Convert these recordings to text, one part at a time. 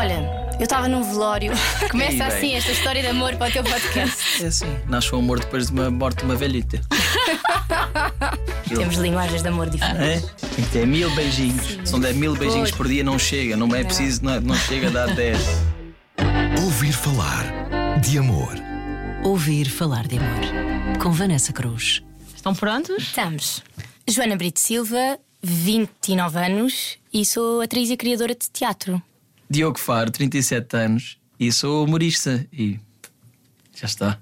Olha, eu estava num velório. Começa assim esta história de amor para o teu podcast. É assim, nasce o amor depois de uma morte de uma velhita. Temos linguagens de amor diferentes. É? Tem que ter mil beijinhos. Se não der mil beijinhos por dia, não chega. Não é preciso, não, não chega a dar 10. Ouvir falar de amor. Ouvir falar de amor. Com Vanessa Cruz. Estão prontos? Estamos. Joana Brito Silva, 29 anos e sou atriz e criadora de teatro. Diogo Faro, 37 anos, e sou humorista. E já está.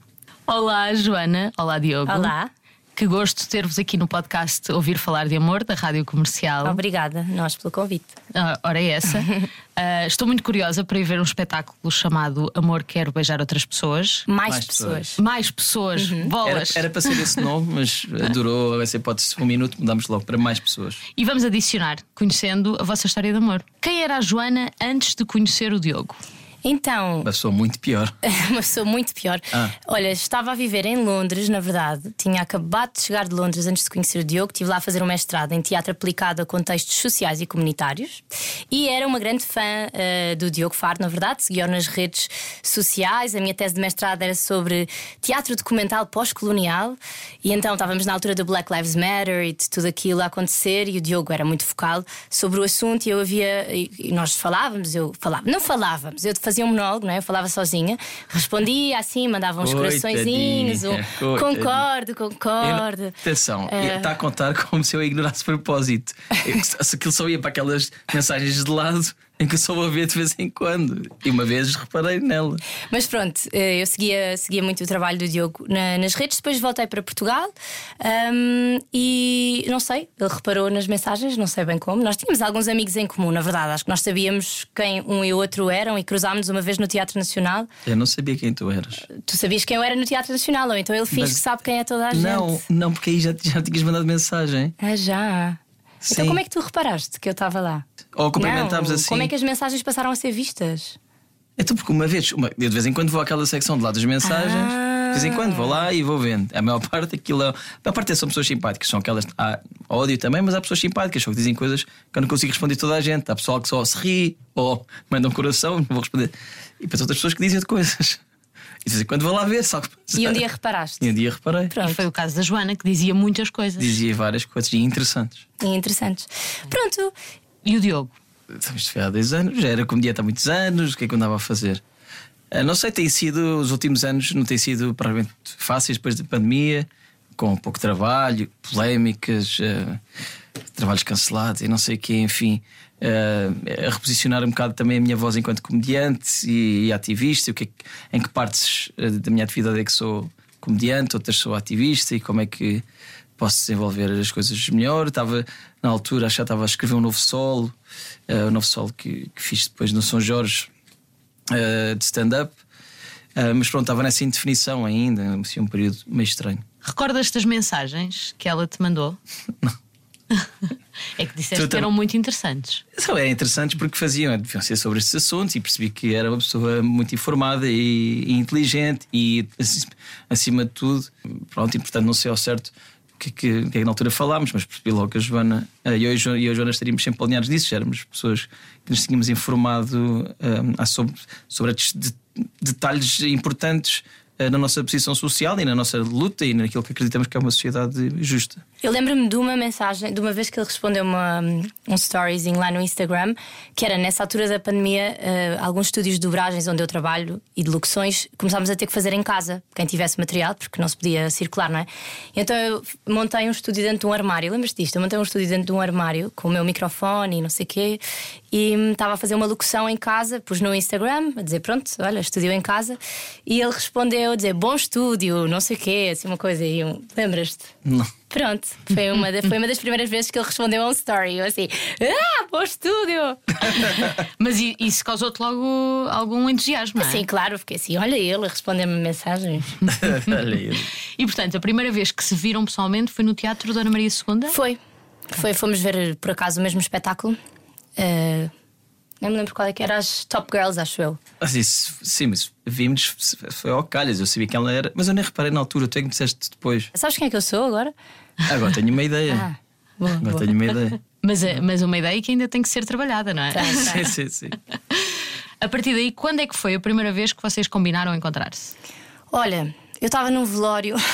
Olá, Joana. Olá, Diogo. Olá. Que gosto de ter-vos aqui no podcast Ouvir Falar de Amor, da Rádio Comercial. Obrigada, nós, pelo convite. Ah, ora, é essa. Ah, estou muito curiosa para ir ver um espetáculo chamado Amor Quero Beijar Outras Pessoas. Mais, Mais pessoas. pessoas. Mais pessoas, Era, bolas. era para ser esse nome, mas durou essa hipótese um minuto, mudamos logo para mais pessoas. E vamos adicionar, conhecendo a vossa história de amor. Quem era a Joana antes de conhecer o Diogo? Então, Uma pessoa muito pior. uma pessoa muito pior. Ah. Olha, estava a viver em Londres, na verdade. Tinha acabado de chegar de Londres antes de conhecer o Diogo. Estive lá a fazer um mestrado em teatro aplicado a contextos sociais e comunitários. E era uma grande fã eh, do Diogo Faro, na verdade. Seguia-o nas redes sociais. A minha tese de mestrado era sobre teatro documental pós-colonial. E então estávamos na altura do Black Lives Matter e de tudo aquilo a acontecer. E o Diogo era muito focal sobre o assunto. E eu havia. E e nós falávamos, eu falava. Não falávamos, eu fazia um monólogo, não é? Eu falava sozinha. Respondia assim, mandava uns coraçõezinhos. Um, concordo, Eu concordo. não- atenção, Eh, está a contar como se eu ignorasse propósito. Eu- Se aquilo só ia para aquelas mensagens de lado em que eu só vou ver de vez em quando. E uma vez reparei nela. Mas pronto, eh, eu seguia, seguia muito o trabalho do Diogo na- nas redes, depois voltei para Portugal ahm, e não sei, ele reparou nas mensagens, não sei bem como. Nós tínhamos alguns amigos em comum, na verdade, acho que nós sabíamos quem um e o outro eram e cruzámos uma vez no Teatro Nacional. Eu não sabia quem tu eras. Tu sabias quem eu era no Teatro Nacional, ou então ele finge Mas- que sabe quem é toda a Não, gente. não, porque aí já, já tinhas mandado mensagem. Ah, já. Então Sim. como é que tu reparaste que eu estava lá? Ou cumprimentámos assim. Como é que as mensagens passaram a ser vistas? Então, porque uma vez, uma- eu de vez em quando vou àquela secção de lá das mensagens, Ah. de vez em quando vou lá e vou vendo. A maior parte aquilo é. A maior parte são pessoas simpáticas, são aquelas. Há ódio também, mas há pessoas simpáticas, só que dizem coisas que eu não consigo responder toda a gente. Há pessoal que só se ri ou manda um coração, não vou responder. E depois outras pessoas que dizem de coisas. E de vez em quando vou lá ver, só que. E um dia reparaste? E um dia reparei. Pronto. E foi o caso da Joana, que dizia muitas coisas. Dizia várias coisas e interessantes. E interessantes. Pronto, E o Diogo? Então, Isto foi há 10 anos, já era comediante há muitos anos, o que é que eu andava a fazer? Ah, Não sei, tem sido, os últimos anos não têm sido provavelmente fáceis depois da pandemia, com pouco trabalho, polémicas, ah, trabalhos cancelados e não sei o quê, enfim. ah, a reposicionar um bocado também a minha voz enquanto comediante e, e ativista, o que é que- em que partes da minha atividade é que sou comediante, outras sou ativista e como é que posso desenvolver as coisas melhor. Estava na altura, acho que já estava a escrever um novo solo, eh, o novo solo que, que fiz depois no São Jorge eh, de stand-up. Eh, mas pronto, estava nessa indefinição ainda, assim, um período meio estranho. Recordas das mensagens que ela te mandou? é que disseste Tu que eram muito interessantes. São eram interessantes porque faziam, deviam ser sobre estes assuntos e percebi que era uma pessoa muito informada e, e inteligente e, ac- acima de tudo, pronto, e portanto não sei ao certo que, que, que é na altura falámos, mas percebi logo que a Joana eh, e eu e a Jo- a Joana estaríamos sempre alinhados nisso, já éramos pessoas que nos tínhamos informado eh, sobre, sobre detalhes importantes eh, na nossa posição social e na nossa luta e naquilo que acreditamos que é uma sociedade justa. Eu lembro-me de uma mensagem, de uma vez que ele respondeu uma, um storyzinho lá no Instagram, que era nessa altura da pandemia, eh, alguns estúdios de dobragens onde eu trabalho e de locuções começámos a ter que fazer em casa, quem tivesse material, porque não se podia circular, não é? Então eu montei um estúdio dentro de um armário, lembras-te disto? Eu montei um estúdio dentro de um armário com o meu microfone e não sei o quê, e hum, estava a fazer uma locução em casa, pus no Instagram, a dizer pronto, olha, estúdio em casa, e ele respondeu a dizer bom estúdio, não sei o quê, assim uma coisa, e eu, lembras-te? Não. Pronto, foi uma, da- foi uma das primeiras vezes que ele respondeu a um story. Eu assim, ah, bom estúdio! Mas isso causou-te logo algum entusiasmo, não é? Sim, claro, fiquei assim, olha ele a responder-me mensagens. Olha aí. E portanto, a primeira vez que se viram pessoalmente foi no Teatro Dona Maria II? Foi, foi, fomos ver por acaso o mesmo espetáculo. Eh, não me lembro qual é que era, as Top Girls, acho eu. Mas isso, sim, mas vimos, foi ao calhas, eu sabia que ela era, mas eu nem reparei na altura, tu é que me disseste depois. Sabes quem é que eu sou agora? Agora tenho uma ideia. Ah, boa, Agora boa. tenho uma ideia. Mas, é- mas uma ideia que ainda tem que ser trabalhada, não é? Tá, tá. sim, sim, sim. A partir daí, quando é que foi a primeira vez que vocês combinaram encontrar-se? Olha, eu estava num velório.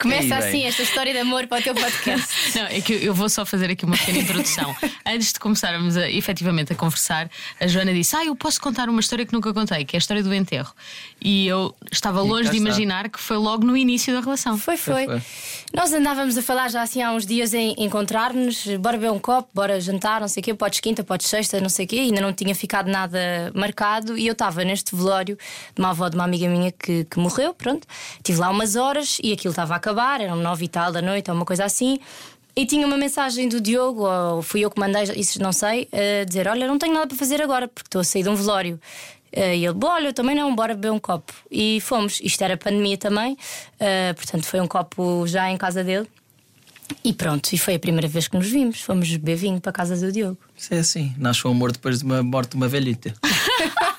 Começa Aí, bem. assim esta história de amor para o teu podcast. Não, é que eu vou só fazer aqui uma pequena introdução. Antes de começarmos a, efetivamente a conversar, a Joana disse: Ah, eu posso contar uma história que nunca contei, que é a história do enterro. E eu estava E longe de imaginar que foi logo no início da relação. Foi, foi. Foi, foi. Nós andávamos a falar já assim há uns dias em encontrar-nos, bora beber um copo, bora jantar, não sei o quê, podes quinta, podes sexta, não sei o quê, ainda não tinha ficado nada marcado e eu estava neste velório de uma avó de uma amiga minha que, que morreu, pronto. Estive lá umas horas e aquilo estava a acabar, eram nove e tal da noite, ou uma coisa assim. E tinha uma mensagem do Diogo, ou fui eu que mandei, isso não sei, a dizer: Olha, não tenho nada para fazer agora, porque estou a sair de um velório. Eh, E ele, "Bom, olha, eu também não, bora beber um copo. E fomos, isto era pandemia também, eh, portanto foi um copo já em casa dele. E pronto, e foi a primeira vez que nos vimos. Fomos beber vinho para a casa do Diogo. Isso é assim. Nasce o amor depois de uma morte de uma velhita.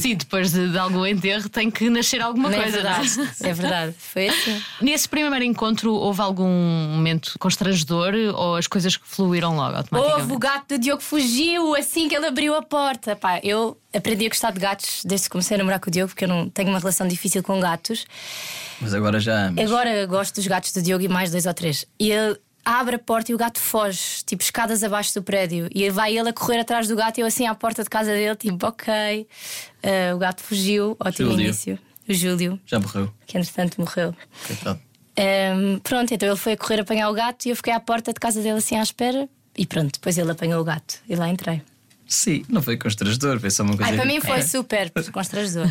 Sim, depois de, de algum enterro tem que nascer alguma Não é coisa. não é? verdade, é verdade. Foi assim. Nesse primeiro encontro houve algum momento constrangedor ou as coisas que fluíram logo automaticamente? Houve o gato do Diogo fugiu assim que ele abriu a porta. Pá, eu aprendi a gostar de gatos desde que comecei a namorar com o Diogo, porque eu não tenho uma relação difícil com gatos. Mas agora já amas. Agora gosto dos gatos do Diogo e mais dois ou três. E ele abre a porta e o gato foge, tipo escadas abaixo do prédio. E vai ele a correr atrás do gato e eu assim à porta de casa dele, tipo, ok. Ah, o gato fugiu, ótimo Júlio. início. O Júlio, Já morreu. que entretanto morreu. Coitado. Ahm, pronto, então ele foi a correr apanhar o gato e eu fiquei à porta de casa dele assim à espera. E pronto, depois ele apanhou o gato e lá entrei. Sim, não foi constrangedor, foi só uma coisa. Ai, para mim foi É, super constrangedor.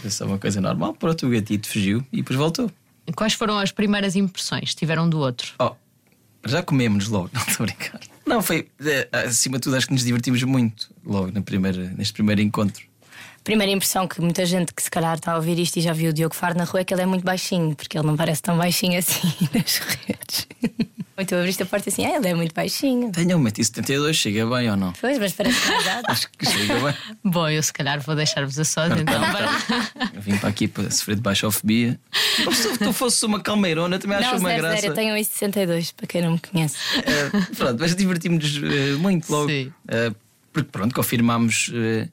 foi só uma coisa normal. Pronto, o gatito fugiu e depois voltou. Quais foram as primeiras impressões que tiveram um do outro? Oh, já comemos logo, não estou a brincar. Não, foi. eh, Acima de tudo, acho que nos divertimos muito logo na primeira, neste primeiro encontro. Primeira impressão que muita gente que se calhar está a ouvir isto e já viu o Diogo Faro na rua é que ele é muito baixinho, porque ele não parece tão baixinho assim nas redes. Ou tu abriste a porta assim, ah, ele é muito baixinho. Tenho 1,72m, chega bem ou não? Pois, mas parece mais alto. Acho que chega bem. Bom, eu se calhar vou deixar-vos a sós então. para- Eu vim para aqui para sofrer de baixofobia. Como se tu fosses uma calmeirona, também acho uma graça. sério, eu tenho 1,62 para quem não me conhece. Eh, pronto, mas divertimos-nos eh, muito logo. Sim. Eh, porque pronto, confirmámos eh,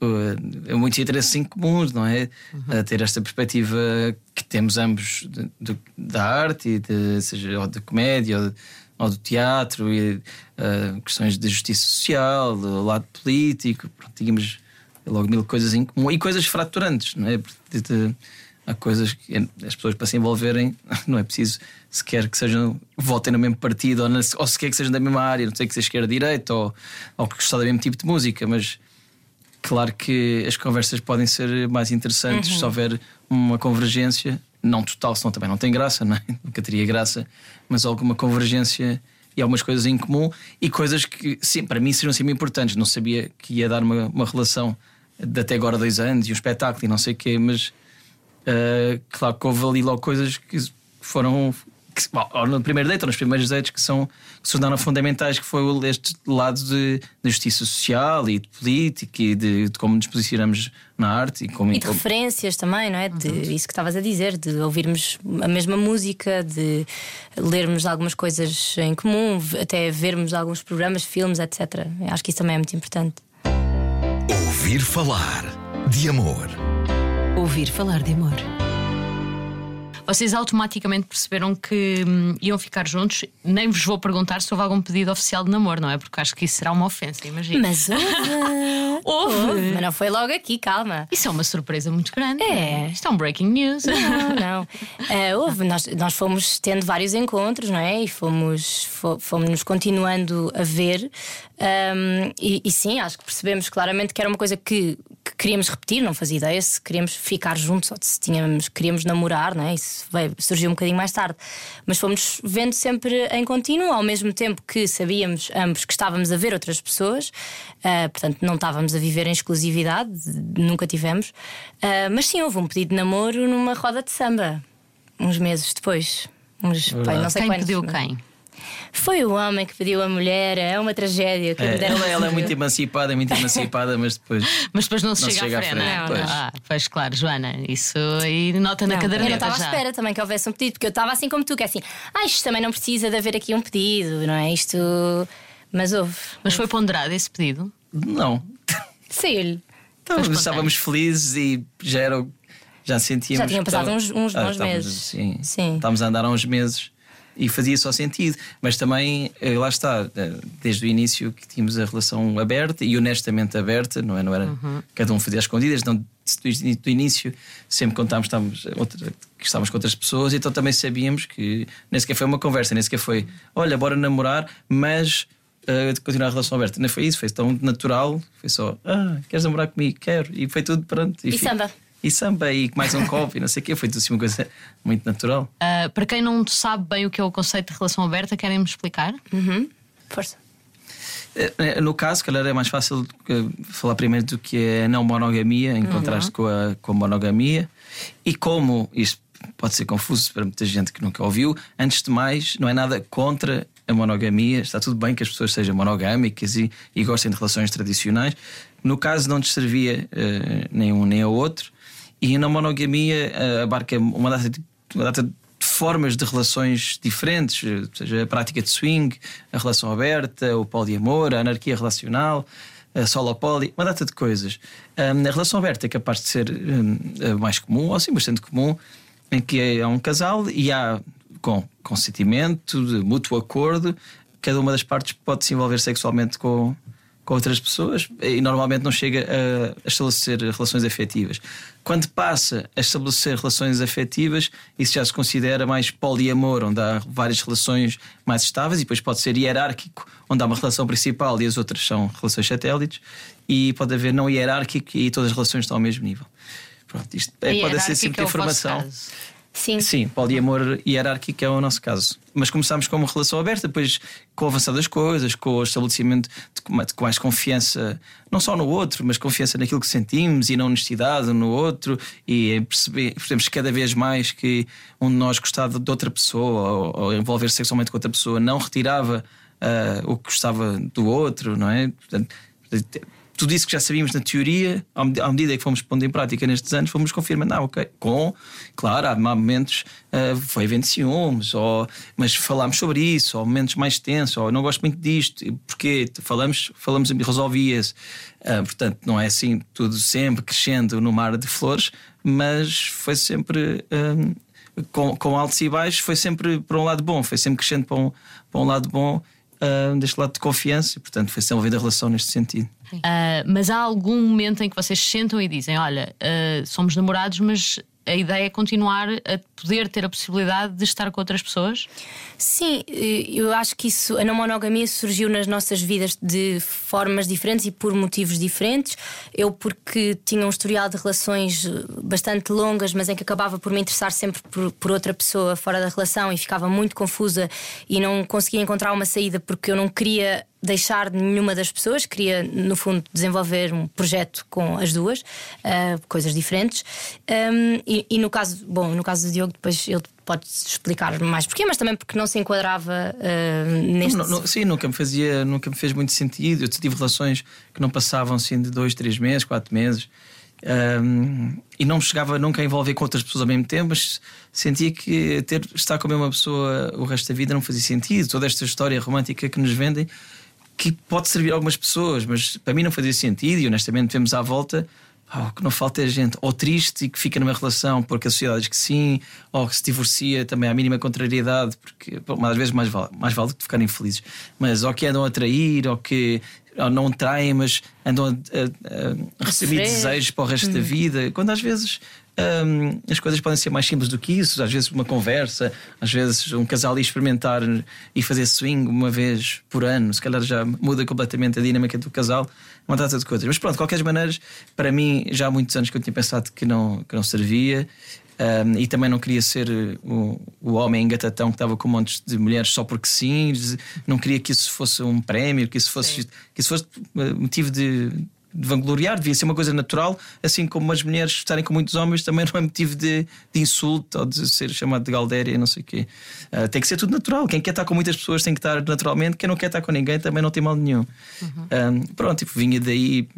eh, muitos interesses em comuns, não é? A ter esta perspectiva que temos ambos de- de- da arte, de, seja ou de comédia ou, de- ou do teatro, e eh, questões de justiça social, do lado político. Pronto, tínhamos logo mil coisas em comum e coisas fraturantes, não é? Há coisas que as pessoas para se envolverem não é preciso sequer que sejam votem no mesmo partido ou, na, ou sequer que sejam da mesma área, não sei que seja esquerda direita ou, ou que gostar do mesmo tipo de música, mas claro que as conversas podem ser mais interessantes se houver uma convergência, não total, senão também não tem graça, não é? nunca teria graça, mas alguma convergência e algumas coisas em comum e coisas que sim, para mim seriam sempre importantes. Não sabia que ia dar uma, uma relação de até agora dois anos e um espetáculo e não sei o quê, mas Uh, claro que houve ali logo coisas que foram. Que, bom, ou no primeiro date ou nos primeiros dates que, são, que se tornaram fundamentais, que foi este lado de, de justiça social e de política e de, de como nos posicionamos na arte e como, E de referências também, não é? De isso que estavas a dizer, de ouvirmos a mesma música, de lermos algumas coisas em comum, até vermos alguns programas, filmes, etc. Eu Acho que isso também é muito importante. Ouvir falar de amor. Ouvir falar de amor. Vocês automaticamente perceberam que hum, iam ficar juntos. Nem vos vou perguntar se houve algum pedido oficial de namoro, não é? Porque acho que isso será uma ofensa, imagina. Mas houve. Houve! houve. Mas não foi logo aqui, calma. Isso é uma surpresa muito grande. É. Isto é um breaking news. Não, não. Eh, houve, nós, nós fomos tendo vários encontros, não é? E fomos, fo- fomos nos continuando a ver. Ahm, e, e sim, acho que percebemos claramente que era uma coisa que, que queríamos repetir, não fazia ideia se queríamos ficar juntos ou se tínhamos, queríamos namorar, não é? Isso veio- surgiu um bocadinho mais tarde. Mas fomos vendo sempre em contínuo, ao mesmo tempo que sabíamos ambos que estávamos a ver outras pessoas, ah, portanto não estávamos a viver em exclusividade, nunca tivemos. Ah, mas sim, houve um pedido de namoro numa roda de samba, uns meses depois. Uns, pai, não sei Quem quantos, pediu mas- quem? Foi o homem que pediu a mulher, é uma tragédia. que É, deram ela, ela é muito emancipada, é muito emancipada, mas depois. Mas depois não se Não chega, se chega à à frente. frente, Não, pois. Ah, pois claro, Joana, isso aí nota na Não, eu não caderneta estava à espera também que houvesse um pedido, porque eu estava assim como tu, que é assim, ah, isto também não precisa de haver aqui um pedido, não é? Isto. Mas houve. Mas foi ponderado esse pedido? Não. Saiu-lhe. Estávamos, espontâneo. estávamos felizes e já era. Já sentíamos. Já tinham passado estava- uns- uns bons estávamos, meses. Sim, Sim. Estávamos a andar há uns meses e fazia só sentido. Mas também, eh, lá está, eh, desde o início que tínhamos a relação aberta e honestamente aberta, não, é? não era Uhum. cada um fazia as escondidas, não, desde do início, sempre contámos que estávamos, outra, que estávamos com outras pessoas, então também sabíamos que nem sequer foi uma conversa, nem sequer foi olha, bora namorar, mas. eh, continuar a relação aberta, não foi isso, foi tão natural, foi só ah, queres namorar comigo? Quero, e foi tudo pronto. E fi- samba? E samba e mais um copo e não sei o quê. Foi tudo assim uma coisa muito natural. Ah, para quem não sabe bem o que é o conceito de relação aberta, querem-me explicar? Força. Eh, No caso, calhar é mais fácil eh, falar primeiro do que é a não monogamia em contraste com, a, com a monogamia. E como isto pode ser confuso para muita gente que nunca ouviu, antes de mais, não é nada contra a monogamia. Está tudo bem que as pessoas sejam monogâmicas e, e gostem de relações tradicionais. No caso, não servia eh, nem um nem o outro. E na monogamia eh, abarca uma data, de- uma data de formas de relações diferentes, eh, seja a prática de swing, a relação aberta, o poliamor, a anarquia relacional, a solopoli, uma data de coisas. A relação aberta é capaz de ser mais comum, ou sim, bastante comum, em que há um casal e há, com consentimento, de mútuo acordo, cada uma das partes pode se envolver sexualmente com, com outras pessoas e normalmente não chega a, estabelecer relações afetivas. Quando passa a estabelecer relações afetivas, isso já se considera mais poliamor, onde há várias relações mais estáveis, e depois pode ser hierárquico, onde há uma relação principal e as outras são relações satélites, e pode haver não hierárquico e todas as relações estão ao mesmo nível. Pronto, isto é, pode ser sempre é informação. Sim. Sim, poliamor hierárquico é o nosso caso. Mas começámos com uma relação aberta, depois com o avançar das coisas, com o estabelecimento de mais- confiança, não só no outro, mas confiança naquilo que sentimos e na honestidade no outro, e perceber, percebemos cada vez mais que um de nós gostava de outra pessoa ou, ou envolver sexualmente com outra pessoa não retirava ah, o que gostava do outro, não é? Portanto, tudo isso que já sabíamos na teoria, à med- à medida que fomos pondo em prática nestes anos, fomos confirmando, ah, ok, com, claro, há momentos, ah, foi havendo ciúmes, ou, mas falámos sobre isso, ou momentos mais tensos, ou não gosto muito disto, porque falamos, falamos e resolvia-se. Ah, portanto, não é assim tudo sempre crescendo no mar de flores, mas foi sempre. ah, com, com altos e baixos, foi sempre para um lado bom, foi sempre crescendo para um, para um lado bom, ah, deste lado de confiança, e portanto foi desenvolvendo a relação neste sentido. Ah, mas há algum momento em que vocês se sentam e dizem: Olha, ah, somos namorados, mas a ideia é continuar a poder ter a possibilidade de estar com outras pessoas? Sim, eh, eu acho que isso, a não monogamia surgiu nas nossas vidas de formas diferentes e por motivos diferentes. Eu, porque tinha um historial de relações eh, bastante longas, mas em que acabava por me interessar sempre por, por outra pessoa fora da relação e ficava muito confusa e não conseguia encontrar uma saída porque eu não queria deixar de nenhuma das pessoas, queria, no fundo, desenvolver um projeto com as duas, ah, coisas diferentes. Um, e, e no caso, bom, no caso do Diogo, depois ele pode explicar mais porquê, mas também porque não se enquadrava ah, neste. Não, não, sim, nunca me fazia, nunca me fez muito sentido. Eu tive relações que não passavam assim de dois, três meses, quatro meses. Ahm, e não chegava nunca a envolver com outras pessoas ao mesmo tempo, mas sentia que ter, estar com a mesma pessoa o resto da vida não fazia sentido. Toda esta história romântica que nos vendem, que pode servir a algumas pessoas, mas para mim não fazia sentido. E honestamente, vemos à volta pá, o que não falta é gente ou triste e que fica numa relação porque a sociedade diz que sim, ou que se divorcia também à mínima contrariedade, porque bom, às vezes mais vale, mais vale do que ficarem felizes, mas ou que andam a trair, ou que ou não traem, mas andam a, a- a receber desejos para o resto da vida, quando às vezes. Hum, as coisas podem ser mais simples do que isso, às vezes uma conversa, às vezes um casal ir experimentar e fazer swing uma vez por ano, se calhar já muda completamente a dinâmica do casal, uma data de coisas. Mas pronto, de qualquer maneira, para mim já há muitos anos que eu tinha pensado que não, que não servia. hum, e também não queria ser o, o homem engatatão que estava com montes de mulheres só porque sim, não queria que isso fosse um prémio, que isso fosse, que isso fosse eh, motivo de, de vangloriar, devia ser uma coisa natural, assim como as mulheres estarem com muitos homens também não é motivo de, de insulto ou de ser chamado de galdéria, não sei o quê. Uh, tem que ser tudo natural. Quem quer estar com muitas pessoas tem que estar naturalmente, quem não quer estar com ninguém também não tem mal nenhum. Uhum. pronto, tipo, vinha daí.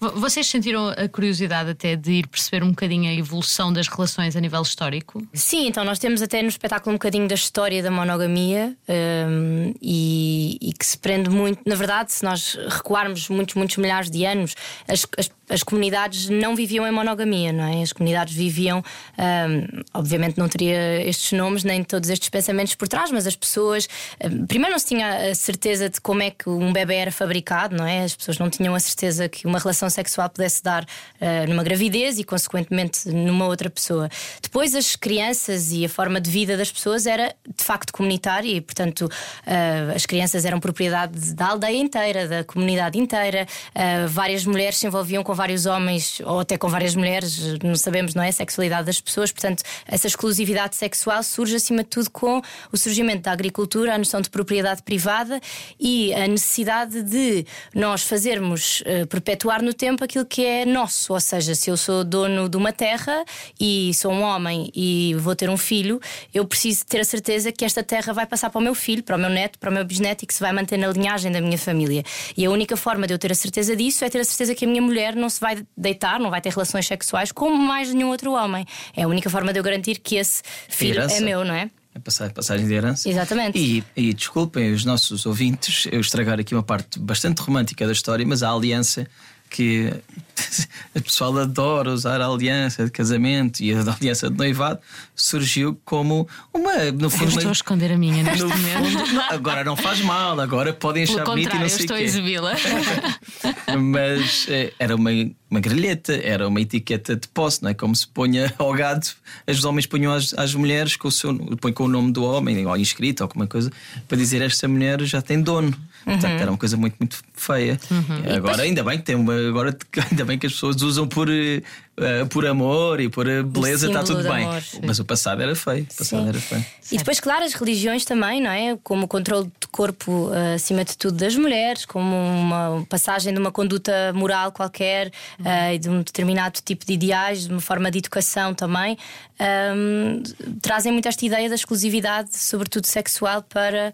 Vocês sentiram a curiosidade até de ir perceber um bocadinho a evolução das relações a nível histórico? Sim, então nós temos até no espetáculo um bocadinho da história da monogamia um, e, e, que se prende muito. Na verdade, se nós recuarmos muitos, muitos milhares de anos, as, as, as comunidades não viviam em monogamia, não é? As comunidades viviam, um, obviamente não teria estes nomes nem todos estes pensamentos por trás, mas as pessoas, um, primeiro não se tinha a certeza de como é que um bebê era fabricado, não é? As pessoas não tinham a certeza que uma relação sexual pudesse dar uh, numa gravidez e, consequentemente, numa outra pessoa. Depois, as crianças e a forma de vida das pessoas era de facto comunitária e, portanto, uh, as crianças eram propriedade da aldeia inteira, da comunidade inteira. Uh, várias mulheres se envolviam com vários homens ou até com várias mulheres, não sabemos, não é? A sexualidade das pessoas. Portanto, essa exclusividade sexual surge acima de tudo com o surgimento da agricultura, a noção de propriedade privada e a necessidade de nós fazermos uh, perpetuar no tempo aquilo que é nosso. Ou seja, se eu sou dono de uma terra e sou um homem e vou ter um filho, eu preciso ter a certeza que esta terra vai passar para o meu filho, para o meu neto, para o meu bisneto e que se vai manter na linhagem da minha família. E a única forma de eu ter a certeza disso é ter a certeza que a minha mulher não se vai deitar, não vai ter relações sexuais com mais nenhum outro homem. É a única forma de eu garantir que esse filho é meu, não é? É passagem de herança. Exatamente. E, e desculpem os nossos ouvintes eu estragar aqui uma parte bastante romântica da história, mas a aliança que o pessoal adora usar a aliança de casamento e a aliança de noivado surgiu como uma. No fundo, eu estou a esconder a minha neste momento. Fundo, agora não faz mal, agora podem achar bonito e não sei estou quê. a exibi-la. Mas eh, era uma, uma grelheta, era uma etiqueta de posse, não é? Como se ponha ao gado, os homens punham às, às mulheres com o, seu, com o nome do homem, ou inscrito, ou alguma coisa, para dizer esta mulher já tem dono. Portanto, uhum. era uma coisa muito, muito feia. Uhum. Agora, ainda bem que tem uma, agora ainda bem que as pessoas usam por uh, por amor e por beleza, está tudo bem. Amor, Mas o passado era feio. O passado era feio. E depois, claro, as religiões também, não é? Como o controle do corpo uh, acima de tudo das mulheres, como uma passagem de uma conduta moral qualquer uh, e de um determinado tipo de ideais, de uma forma de educação também, um, trazem muito esta ideia da exclusividade, sobretudo sexual, para,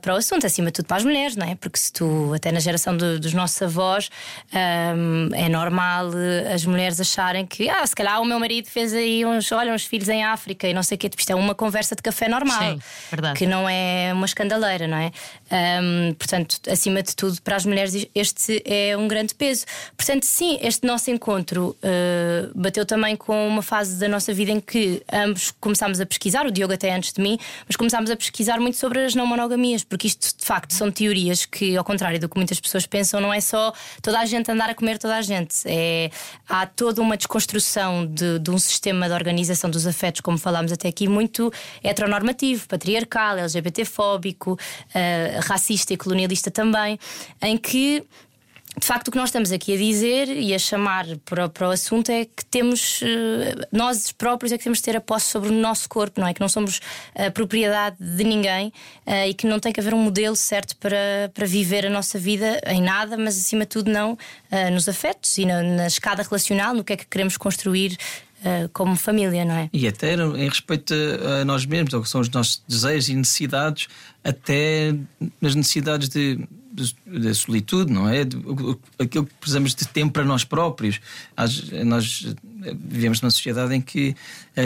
para o assunto, acima de tudo para as mulheres, não é? Porque se tu, até na geração do, dos nossos avós, um, é normal as mulheres acharem acharem que, ah, se calhar o meu marido fez aí uns, olha, uns filhos em África e não sei o quê. Tipo, isto é uma conversa de café normal. Sim, verdade. Que não é uma escandaleira, não é? Um, portanto, acima de tudo, para as mulheres, este é um grande peso. Portanto, sim, este nosso encontro uh, bateu também com uma fase da nossa vida em que ambos começámos a pesquisar, o Diogo até antes de mim, mas começámos a pesquisar muito sobre as não monogamias, porque isto de facto são teorias que, ao contrário do que muitas pessoas pensam, não é só toda a gente andar a comer toda a gente. É, há toda uma desconstrução de, de, um sistema de organização dos afetos, como falámos até aqui, muito heteronormativo, patriarcal, LGBT-fóbico, uh, racista e colonialista também, em que de facto, o que nós estamos aqui a dizer e a chamar para, para o assunto é que temos, eh, nós próprios, é que temos de ter a posse sobre o nosso corpo, não é? Que não somos a propriedade de ninguém uh, e que não tem que haver um modelo certo para, para viver a nossa vida em nada, mas acima de tudo, não nos afetos e na, na escada relacional, no que é que queremos construir como família, não é? E até em respeito a nós mesmos, ou que são os nossos desejos e necessidades, até nas necessidades de da solitude, não é? Aquilo que precisamos de tempo para nós próprios. Nós vivemos numa sociedade em que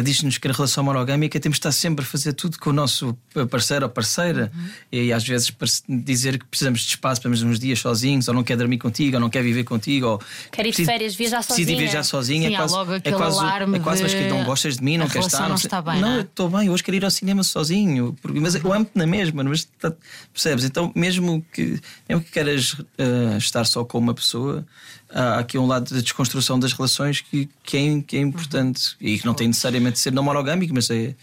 diz-nos que na relação monogâmica temos de estar sempre a fazer tudo com o nosso parceiro ou parceira uhum. e às vezes dizer que precisamos de espaço para uns dias sozinhos, ou não quer dormir contigo, ou não quer viver contigo, ou quer ir de férias, viajar sozinho. Decide viajar sozinho, Sim, é quase, logo é quase, alarme é quase mas que não gostas de mim, não queres estar. Não, está bem, não, estou bem, hoje quero ir ao cinema sozinho, mas eu amo-te na mesma, mas tá, percebes? Então, mesmo que, mesmo que queiras uh, estar só com uma pessoa, há aqui um lado da desconstrução das relações que, que, é, que é importante uhum. e que não tem necessariamente de ser não monogâmico, mas é,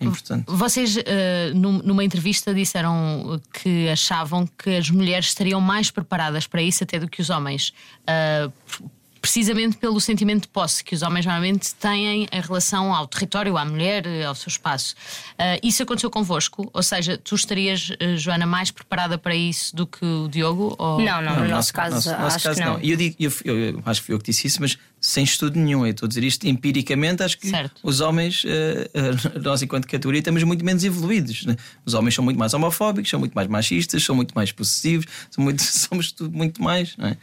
é importante. Vocês, uh, numa entrevista, disseram que achavam que as mulheres estariam mais preparadas para isso até do que os homens. Uh, precisamente pelo sentimento de posse que os homens normalmente têm em relação ao território, à mulher, ao seu espaço. Uh, isso aconteceu convosco? Ou seja, tu estarias, Joana, mais preparada para isso do que o Diogo? Ou... Não, não, no nosso, caso, nosso, acho nosso caso que não. não. Eu, digo, eu, eu, eu, acho que fui eu que disse isso, mas sem estudo nenhum. Eu estou a dizer isto empiricamente, acho que certo. os homens, uh, nós enquanto categoria, estamos muito menos evoluídos. Né? Os homens são muito mais homofóbicos, são muito mais machistas, são muito mais possessivos, são muito, somos tudo muito mais. É?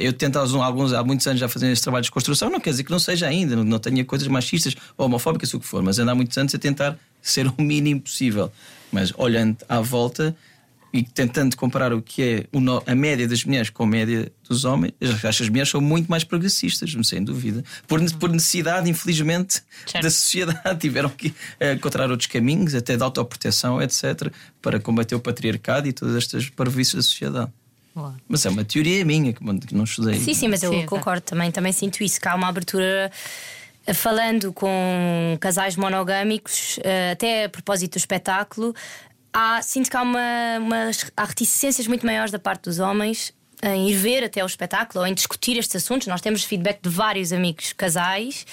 eu tento há, alguns, há muitos anos já fazer este trabalho de construção, não quer dizer que não seja ainda, não, não tenha coisas machistas ou homofóbicas, o que for, mas ando há muitos anos a tentar ser o mínimo possível. Mas olhando à volta e tentando comparar o que é a média das mulheres com a média dos homens, acho que as mulheres são muito mais progressistas, sem dúvida. Por, por necessidade, infelizmente, certo. da sociedade. Tiveram que eh, encontrar outros caminhos, até de autoproteção, etc., para combater o patriarcado e todas estas parvoíces da sociedade. Mas é uma teoria minha que não estudei. Sim, sim, mas eu sim, concordo tá. também. Também sinto isso, que há uma abertura eh, falando com casais monogâmicos, eh, até a propósito do espetáculo, há, sinto que há, uma, umas, há reticências muito maiores da parte dos homens em ir ver até o espetáculo ou em discutir estes assuntos. Nós temos feedback de vários amigos casais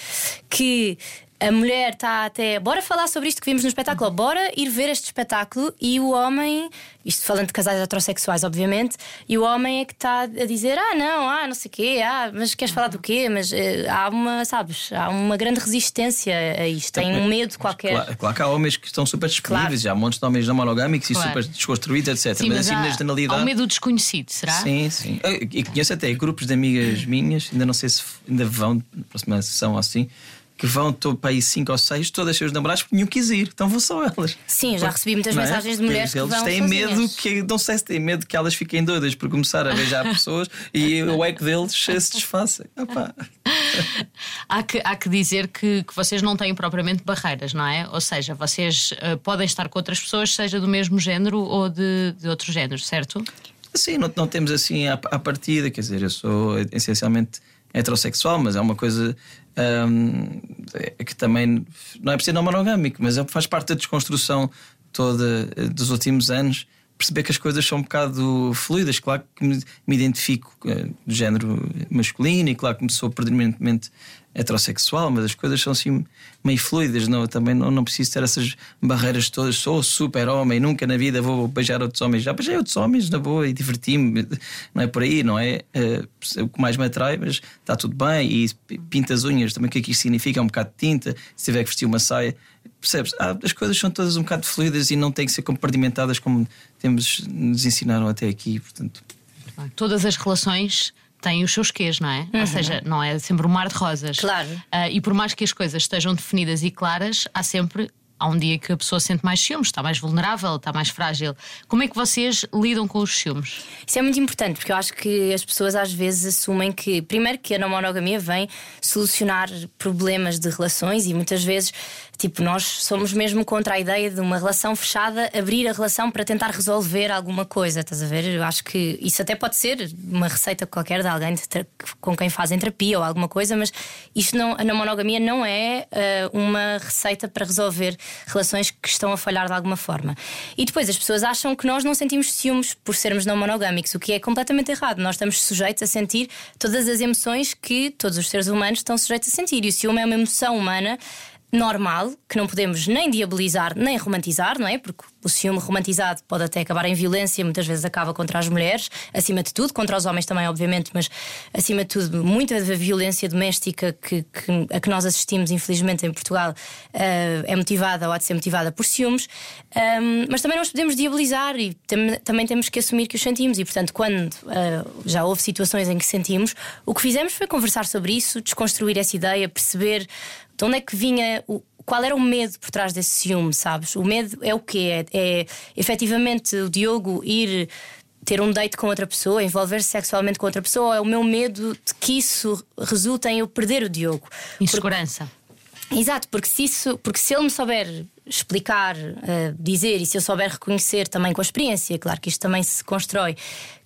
que a mulher está até. Bora falar sobre isto que vimos no espetáculo, bora ir ver este espetáculo e o homem, isto falando de casais heterossexuais, obviamente, e o homem é que está a dizer: ah, não, ah, não sei o quê, ah, mas queres falar do quê? Mas uh, há uma, sabes, há uma grande resistência a isto, tem um medo qualquer. Claro, claro, que há homens que estão super disponíveis, há montes de homens não monogâmicos claro. e super desconstruídos, etc. Sim, mas, mas assim, na generalidade. Há um medo desconhecido, será? Sim, sim. E conheço até grupos de amigas minhas, ainda não sei se ainda vão na próxima sessão assim que vão para aí cinco ou seis, todas seus namorados, porque nenhum quis ir, então vão só elas. Sim, já recebi muitas é? mensagens de mulheres eles que vão têm sozinhas. medo que não sei se têm medo que elas fiquem doidas por começar a beijar pessoas e o eco deles se desfaça. há, que, há que dizer que, que vocês não têm propriamente barreiras, não é? Ou seja, vocês uh, podem estar com outras pessoas, seja do mesmo género ou de, de outro género, certo? Sim, não, não temos assim à, partida, quer dizer, eu sou essencialmente heterossexual, mas é uma coisa um, que também não é preciso não monogâmico, mas é, faz parte da desconstrução toda eh, dos últimos anos. Perceber que as coisas são um bocado fluidas. Claro que me, me identifico uh, do género masculino e, claro, que sou predominantemente heterossexual, mas as coisas são assim meio fluidas. Não, também não, não preciso ter essas barreiras todas. Sou super homem, nunca na vida vou beijar outros homens. Já beijei outros homens na boa e diverti-me. Não é por aí, não é? Uh, o que mais me atrai, mas está tudo bem. E pinta as unhas também, o que é que isto significa? É um bocado de tinta. Se tiver que vestir uma saia, percebes? Ah, as coisas são todas um bocado fluidas e não têm que ser compartimentadas como temos, nos ensinaram até aqui. Portanto. Todas as relações têm os seus quês, não é? Uhum. Ou seja, não é sempre um mar de rosas. Claro. Uh, e por mais que as coisas estejam definidas e claras, há sempre há um dia que a pessoa sente mais ciúmes, está mais vulnerável, está mais frágil. Como é que vocês lidam com os ciúmes? Isso é muito importante, porque eu acho que as pessoas às vezes assumem que, primeiro, que a não monogamia vem solucionar problemas de relações e muitas vezes Tipo, nós somos mesmo contra a ideia de uma relação fechada, abrir a relação para tentar resolver alguma coisa, estás a ver? Eu acho que isso até pode ser uma receita qualquer de alguém de com quem fazem terapia ou alguma coisa, mas isto não, a monogamia não é uh, uma receita para resolver relações que estão a falhar de alguma forma. E depois as pessoas acham que nós não sentimos ciúmes por sermos não monogâmicos, o que é completamente errado. Nós estamos sujeitos a sentir todas as emoções que todos os seres humanos estão sujeitos a sentir. E o ciúme é uma emoção humana normal, que não podemos nem diabolizar nem romantizar, não é? Porque o ciúme romantizado pode até acabar em violência, muitas vezes acaba contra as mulheres, acima de tudo, contra os homens também, obviamente, mas acima de tudo, muita da violência doméstica que, que, a que nós assistimos, infelizmente, em Portugal, uh, é motivada ou há de ser motivada por ciúmes, um, mas também nós podemos diabolizar e tam também temos que assumir que os sentimos, e portanto, quando uh, já houve situações em que sentimos, o que fizemos foi conversar sobre isso, desconstruir essa ideia, perceber de onde é que vinha o, qual era o medo por trás desse ciúme, sabes? O medo é o quê? É, é efetivamente o Diogo ir ter um date com outra pessoa, envolver-se sexualmente com outra pessoa, é o meu medo de que isso resulte em eu perder o Diogo. Insegurança. Porque, exato, porque se, isso, porque se ele me souber explicar, uh, dizer e se eu souber reconhecer também com a experiência, claro que isto também se constrói,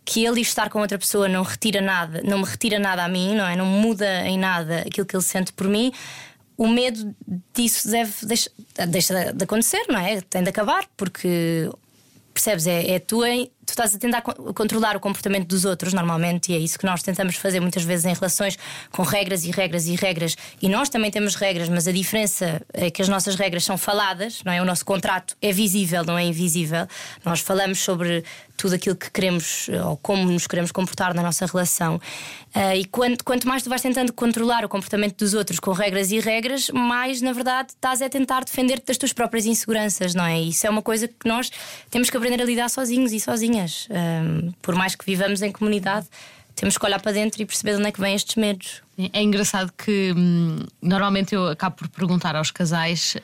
que ele estar com outra pessoa não retira nada, não me retira nada a mim, não é? Não muda em nada aquilo que ele sente por mim o medo disso deve deixa, deixa de acontecer, não é? Tem de acabar, porque percebes? É, é tu, em, tu estás a tentar co- controlar o comportamento dos outros, normalmente, e é isso que nós tentamos fazer muitas vezes em relações com regras e regras e regras. E nós também temos regras, mas a diferença é que as nossas regras são faladas, não é? O nosso contrato é visível, não é invisível. Nós falamos sobre tudo aquilo que queremos eh, ou como nos queremos comportar na nossa relação. Ah, e quanto, quanto mais tu vais tentando controlar o comportamento dos outros com regras e regras, mais na verdade estás a tentar defender-te das tuas próprias inseguranças, não é? Isso é uma coisa que nós temos que aprender a lidar sozinhos e sozinhas. Ahm, por mais que vivamos em comunidade, temos que olhar para dentro e perceber de onde é que vêm estes medos. É engraçado que hum, normalmente eu acabo por perguntar aos casais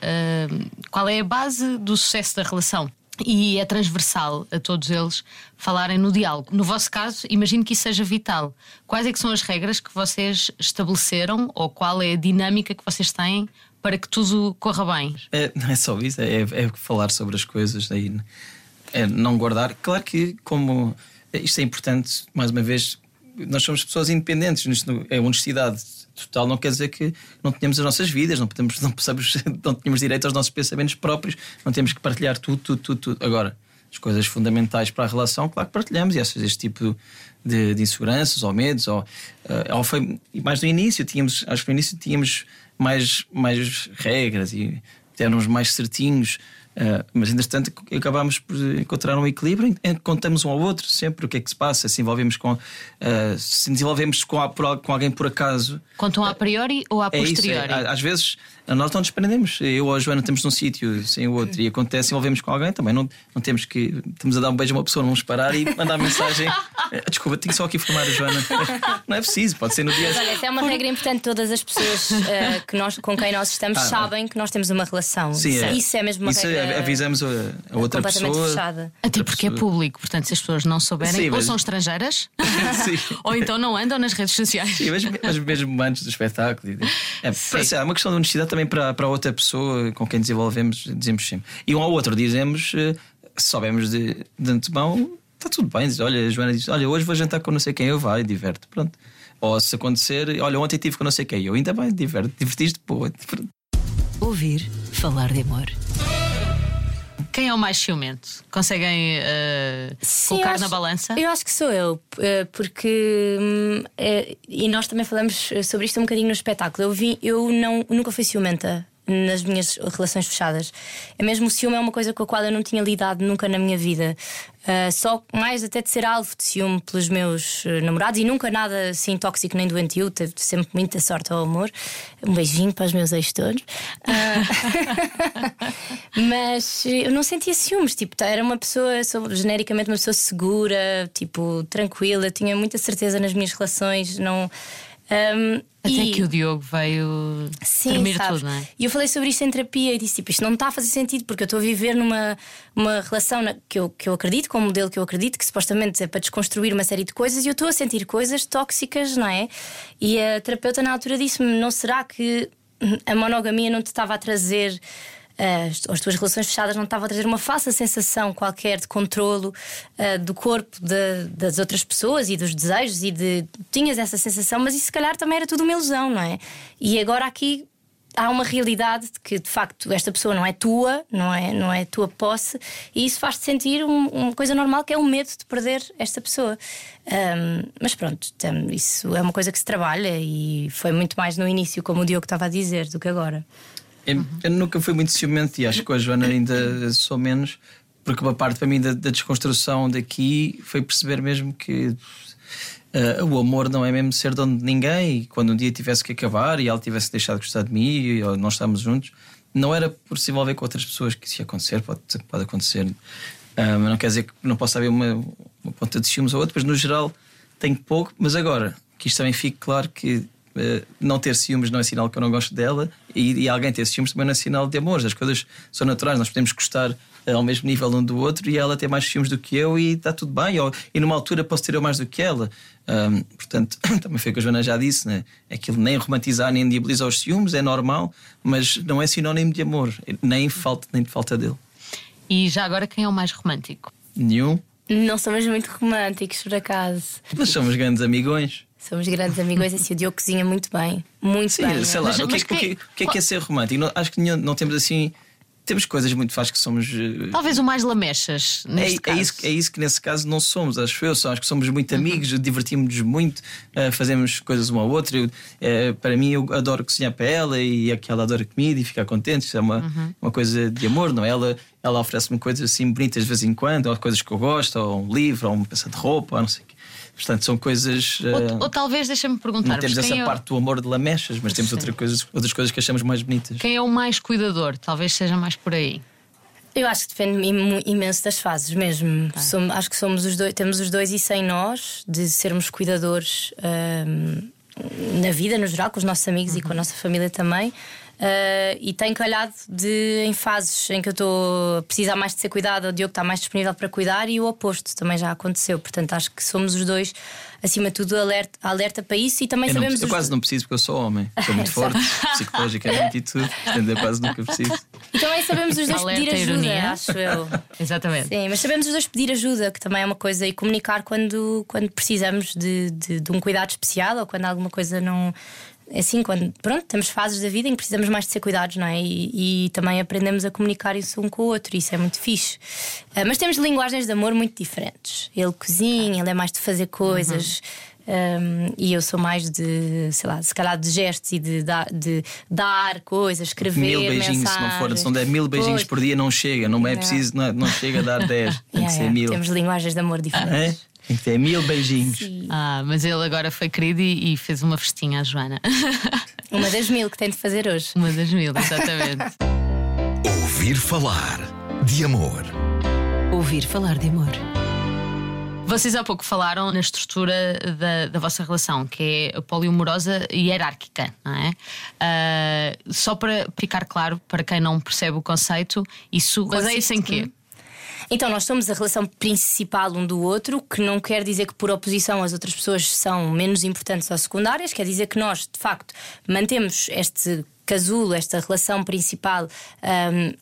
hum, qual é a base do sucesso da relação. E é transversal a todos eles falarem no diálogo. No vosso caso, imagino que isso seja vital. Quais é que são as regras que vocês estabeleceram ou qual é a dinâmica que vocês têm para que tudo corra bem? É, não é só isso, é, é falar sobre as coisas, aí, é não guardar. Claro que, como isto é importante, mais uma vez, nós somos pessoas independentes, isto é honestidade total, não quer dizer que não tenhamos as nossas vidas, não, podemos, não, possamos, não tenhamos direito aos nossos pensamentos próprios, não temos que partilhar tudo, tudo, tudo. tudo. Agora, as coisas fundamentais para a relação, claro que partilhamos, e essas, este tipo de, de inseguranças ou medos, ou, uh, ou foi mais no início, tínhamos, acho que no início tínhamos mais, mais regras e éramos mais certinhos. Uh, mas entretanto acabámos por encontrar um equilíbrio em que contamos um ao outro sempre o que é que se passa, se envolvemos com, uh, se nos envolvemos com, a- com alguém por acaso. Contam a priori ou a É isso, posteriori? é, às vezes nós não nos prendemos. Eu ou a Joana estamos num sítio sem o outro e acontece, envolvemos com alguém também. Não, não temos que. Estamos a dar um beijo a uma pessoa, não vamos parar e mandar mensagem. Eh, Desculpa, tenho só aqui a informar a Joana. Não é preciso, pode ser no dia. Mas olha, essa é uma regra importante. Todas as pessoas eh, que nós, com quem nós estamos Ah, sabem que nós temos uma relação. Sim, isso, é. isso é mesmo uma Isso regra. é- avisamos a, a outra completamente pessoa. fechada. Até porque é público, portanto, se as pessoas não souberem, Sim, ou mas- são estrangeiras, ou então não andam nas redes sociais. Sim, mas, mas mesmo antes do espetáculo. É, parece- é uma questão de honestidade também para, para outra pessoa com quem desenvolvemos, dizemos sempre. E um ao outro dizemos, eh, se soubemos de, de antemão, está tudo bem. Diz, olha, a Joana diz: Olha, hoje vou jantar com não sei quem, eu vai, diverte. Pronto. Ou se acontecer, olha, ontem estive com não sei quem, eu ainda bem, diverte, divertiste, pô. Pronto. Ouvir falar de amor. Quem é o mais ciumento? Conseguem eh, Sim, colocar acho- na balança? Eu acho que sou eu, eh, porque. eh, e nós também falamos sobre isto um bocadinho no espetáculo. Eu, vi, eu não, nunca fui ciumenta nas minhas relações fechadas. É mesmo o ciúme é uma coisa com a qual eu não tinha lidado nunca na minha vida. Ah, só mais até de ser alvo de ciúme pelos meus eh, namorados e nunca nada assim tóxico nem doentio. Teve sempre muita sorte ao amor. Um beijinho para os meus ex todos. Ah, mas eu não sentia ciúmes, tipo, era uma pessoa, sou genericamente uma pessoa segura, tipo, tranquila, tinha muita certeza nas minhas relações, não. Ahm, Até e- que o Diogo veio Sim, tremer sabes? tudo, não é? E eu falei sobre isto em terapia e disse: tipo, isto não está a fazer sentido porque eu estou a viver numa uma relação na- que, eu, que eu acredito, com um modelo que eu acredito, que supostamente é para desconstruir uma série de coisas e eu estou a sentir coisas tóxicas, não é? E a terapeuta na altura disse-me: não será que a monogamia não te estava a trazer. Eh, as, as tuas relações fechadas não estavam a trazer uma falsa sensação qualquer de controlo eh, do corpo de- das outras pessoas e dos desejos e de tinhas essa sensação, mas isso se calhar também era tudo uma ilusão, não é? E agora aqui há uma realidade de que de facto esta pessoa não é tua, não é, não é tua posse, e isso faz-te sentir um- uma coisa normal que é o medo de perder esta pessoa. Ahm, mas pronto, isso é uma coisa que se trabalha e foi muito mais no início, como o Diogo estava a dizer, do que agora. Eu, eu nunca fui muito ciumento e acho que com a Joana ainda sou menos, porque uma parte para mim da, da desconstrução daqui foi perceber mesmo que eh, o amor não é mesmo ser dono de ninguém e quando um dia tivesse que acabar e ela tivesse deixado de gostar de mim ou nós estamos juntos, não era por se envolver com outras pessoas que isso ia acontecer, pode, pode acontecer. Ah, mas não quer dizer que não possa haver uma, uma ponta de ciúmes ou outra, mas no geral tenho pouco. Mas agora, que isto também fique claro que não ter ciúmes não é sinal que eu não gosto dela e, e alguém ter ciúmes também não é sinal de amor. As coisas são naturais, nós podemos gostar eh, ao mesmo nível um do outro e ela ter mais ciúmes do que eu e está tudo bem. Ou, e numa altura posso ter eu mais do que ela. Ahm, portanto, também foi o que a Joana já disse, né? aquilo nem romantizar nem diabolizar os ciúmes é normal, mas não é sinónimo de amor, nem falta nem de falta dele. E já agora, quem é o mais romântico? Nenhum. Não somos muito românticos, por acaso. Mas somos grandes amigões. Somos grandes amigos, assim, o Diogo cozinha muito bem. Muito Sim, bem. sei lá, Mas- o, que, mas o que- quem- o que é que é ser romântico? Não- acho que não temos assim temos coisas muito fáceis que somos. eh, Talvez o mais lamechas. É, Neste é caso. isso, é isso que nesse caso não somos, acho eu. Só acho que somos muito amigos, divertimos-nos muito, eh, fazemos coisas uma à outra. Eu, eh, para mim, eu adoro cozinhar para ela e aquela adora comida e ficar contente. Isso é uma, uma coisa de amor, não é? Ela, ela oferece-me coisas assim bonitas de vez em quando, ou coisas que eu gosto, ou um livro, ou uma peça de roupa, ou não sei o quê. Portanto, são coisas. eh, Ou, ou talvez, deixa-me perguntar não temos essa é, parte do amor de lamechas, mas temos outra coisa, outras coisas que achamos mais bonitas. quem é o mais cuidador? Talvez seja mais por aí. Eu acho que depende imenso das fases mesmo. Somos- acho que somos os dois, temos os dois e sem nós de sermos cuidadores ahm, na vida, no geral, com os nossos amigos e com a nossa família também. Ah, e tenho calhado de em fases em que eu estou a precisar mais de ser cuidado, o Diogo está mais disponível para cuidar e o oposto também já aconteceu. Portanto, acho que somos os dois, acima de tudo, alerta, alerta para isso e também Eu, não- sabemos eu os- quase não preciso porque eu sou homem, sou muito forte, psicologicamente e tudo, portanto eu quase nunca preciso. E também sabemos os dois Alerta pedir ajuda, ironia. acho eu. Exatamente. Sim, mas sabemos os dois pedir ajuda, que também é uma coisa, e comunicar quando, quando precisamos de, de, de um cuidado especial ou quando alguma coisa não. É Assim, quando pronto, temos fases da vida em que precisamos mais de ser cuidados, não é? E, e também aprendemos a comunicar isso um com o outro, isso é muito fixe. Ah, mas temos linguagens de amor muito diferentes. Ele cozinha, ele é mais de fazer coisas. um, e eu sou mais de, sei lá, se calhar de gestos e de, dar- de dar coisas, escrever. Mil beijinhos, se não for, se não der mil beijinhos Pois. por dia, não chega, não é preciso, não, não chega a dar dez, tem Yeah, que ser yeah, mil. Temos linguagens de amor É? Tem que ter mil beijinhos. Ah, mas ele agora foi querido e, e fez uma festinha à Joana. Uma das mil que tem de fazer hoje. uma das mil, exatamente. Ouvir falar de amor. Ouvir falar de amor. Vocês há pouco falaram na estrutura da, da vossa relação, que é poliamorosa e hierárquica, não é? Ah, só para ficar claro, para quem não percebe o conceito, isso baseia-se em quê? Então, nós somos a relação principal um do outro, que não quer dizer que, por oposição, as outras pessoas são menos importantes ou secundárias, quer dizer que nós, de facto, mantemos este casulo, esta relação principal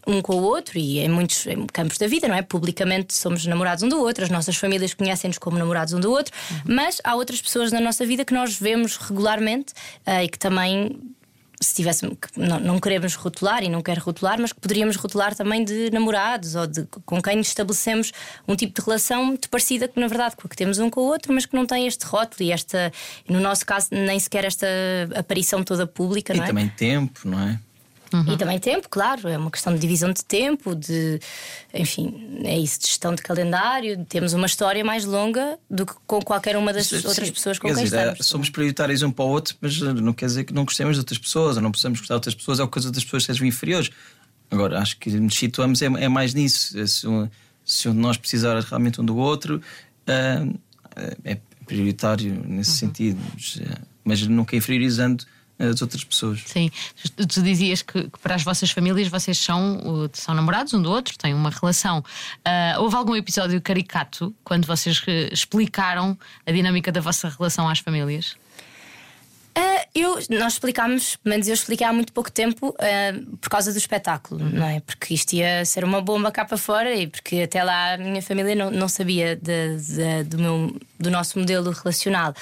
um, um com o outro e em muitos campos da vida, não é? Publicamente somos namorados um do outro, as nossas famílias conhecem-nos como namorados um do outro, mas há outras pessoas na nossa vida que nós vemos regularmente ah, e que também se tivéssemos que não, não queremos rotular e não quero rotular, mas que poderíamos rotular também de namorados ou de com quem estabelecemos um tipo de relação muito parecida que na verdade com a que temos um com o outro, mas que não tem este rótulo e esta, no nosso caso, nem sequer esta aparição toda pública, E é? também tempo, não é? E também tempo, claro, é uma questão de divisão de tempo, de enfim, é isso, de gestão de calendário. Temos uma história mais longa do que com qualquer uma das Sim, outras pessoas com quer quem dizer, é, estamos. Somos prioritários um para o outro, mas não quer dizer que não gostemos de outras pessoas ou não possamos gostar de outras pessoas, ou que as outras pessoas sejam inferiores. Agora, acho que nos situamos é, é mais nisso. É Se, um, se um de nós precisar realmente um do outro, ah, é prioritário nesse Uhum. sentido, mas, eh, mas nunca inferiorizando as outras pessoas. Sim, tu, dizias que, que para as vossas famílias vocês são, uh, são namorados um do outro, têm uma relação. Ah, houve algum episódio caricato quando vocês eh, explicaram a dinâmica da vossa relação às famílias? Ah, eu, nós explicámos, pelo menos eu expliquei há muito pouco tempo, ah, por causa do espetáculo, não é? Porque isto ia ser uma bomba cá para fora e porque até lá a minha família não, não sabia de- de- do, meu, do nosso modelo relacional.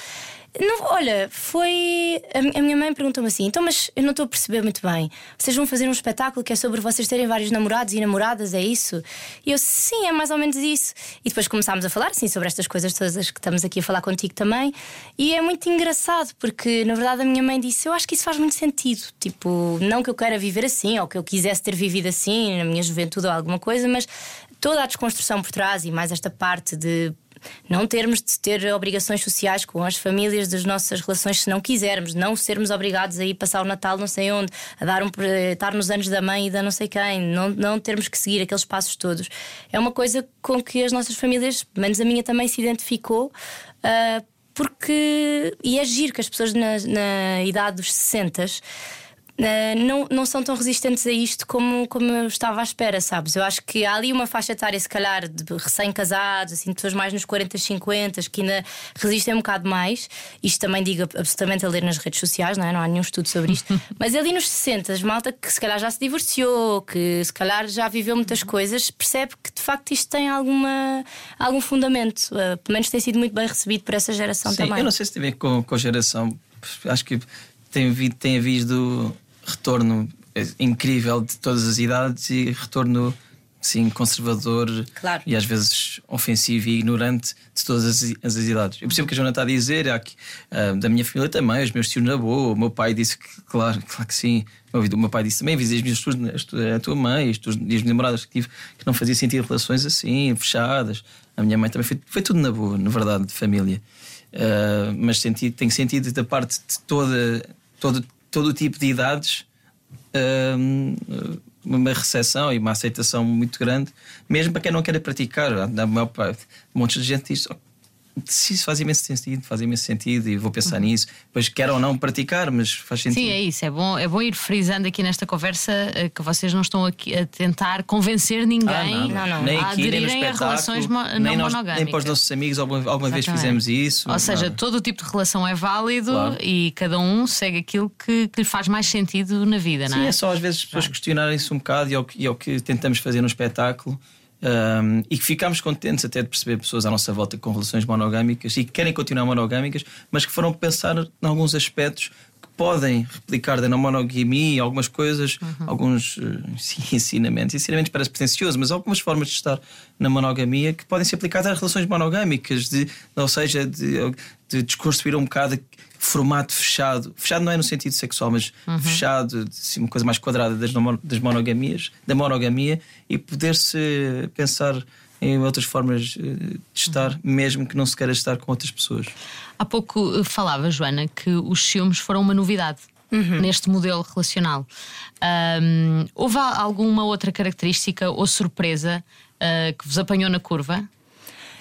Não, olha, foi. A, mi- a minha mãe perguntou-me assim: então, mas eu não estou a perceber muito bem. Vocês vão fazer um espetáculo que é sobre vocês terem vários namorados e namoradas, é isso? E eu, sim, é mais ou menos isso. E depois começámos a falar, assim, sobre estas coisas todas que estamos aqui a falar contigo também. E é muito engraçado, porque na verdade a minha mãe disse: eu acho que isso faz muito sentido. Tipo, não que eu queira viver assim, ou que eu quisesse ter vivido assim na minha juventude ou alguma coisa, mas toda a desconstrução por trás e mais esta parte de não termos de ter obrigações sociais com as famílias das nossas relações se não quisermos, não sermos obrigados a ir passar o Natal não sei onde, a dar um, estar nos anos da mãe e da não sei quem, não, não termos que seguir aqueles passos todos. É uma coisa com que as nossas famílias, menos a minha também se identificou. ah, porque. E é giro que as pessoas na, na idade dos 60 Uh, não, não são tão resistentes a isto como, como eu estava à espera, sabes? Eu acho que há ali uma faixa etária, se calhar, de recém-casados, assim, de pessoas mais nos 40, 50, que ainda resistem um bocado mais. Isto também digo absolutamente a ler nas redes sociais, não é? Não há nenhum estudo sobre isto. Mas ali nos 60, malta que se calhar já se divorciou, que se calhar já viveu muitas coisas, percebe que de facto isto tem alguma, algum fundamento. Uh, pelo menos tem sido muito bem recebido por essa geração Sim, também. eu não sei se tem a ver com, com a geração. Acho que tem, tem havido retorno incrível de todas as idades e retorno sim, conservador Claro. e às vezes ofensivo e ignorante de todas as, as idades. Eu percebo o que a Joana está a dizer, há ah, da minha família também, os meus tios na boa, o meu pai disse que, claro, claro que sim. O meu- pai disse também, avisei minhas a tua mãe, as tuas as namoradas que tive, que não fazia sentido relações assim, fechadas. A minha mãe também foi, foi tudo na boa, na verdade, de família. Ah, mas senti, tenho sentido da parte de toda, todo, todo o tipo de idades hum, uma recepção e uma aceitação muito grande, mesmo para quem não queira praticar. A maior parte, um monte de gente diz: "Oh, isso faz imenso sentido, faz imenso sentido e vou pensar nisso. Pois quero ou não praticar, mas faz sentido. Sim, é isso. É bom, é bom ir frisando aqui nesta conversa eh, que vocês não estão aqui a tentar convencer ninguém Ah, Não, não. Nem a aqui, nem no aderirem a relações mo- nem, não nós- monogâmicas. nem para os nossos amigos. Alguma, alguma vez fizemos isso. Ou seja, todo o tipo de relação é válido Claro. e cada um segue aquilo que, que lhe faz mais sentido na vida, não Sim, é? é só às vezes as pessoas questionarem-se um bocado e é o que, e é o que tentamos fazer no espetáculo. Um, e que ficámos contentes até de perceber pessoas à nossa volta com relações monogâmicas e que querem continuar monogâmicas, mas que foram pensar em alguns aspectos que podem replicar da não monogamia, algumas coisas, alguns eh, sim, ensinamentos. Ensinamentos parece pretencioso, mas algumas formas de estar na monogamia que podem ser aplicadas às relações monogâmicas, de, ou seja, de, de desconstruir um bocado formato fechado. Fechado não é no sentido sexual, mas fechado, assim, uma coisa mais quadrada das, das monogamias, da monogamia e poder-se pensar em outras formas eh, de estar, mesmo que não se queira estar com outras pessoas. Há pouco eh, falava, Joana, que os ciúmes foram uma novidade. Neste modelo relacional. Ahm, houve alguma outra característica ou surpresa ah, que vos apanhou na curva?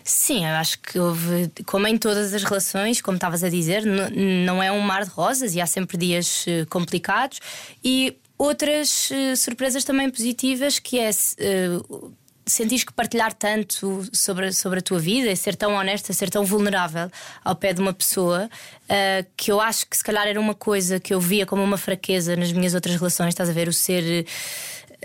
Sim, eu acho que houve, como em todas as relações, como estavas a dizer, não é um mar de rosas e há sempre dias eh, complicados e outras eh, surpresas também positivas que é eh, sentir que partilhar tanto sobre, sobre a tua vida e ser tão honesta, ser tão vulnerável ao pé de uma pessoa eh, que eu acho que se calhar era uma coisa que eu via como uma fraqueza nas minhas outras relações, estás a ver? O ser.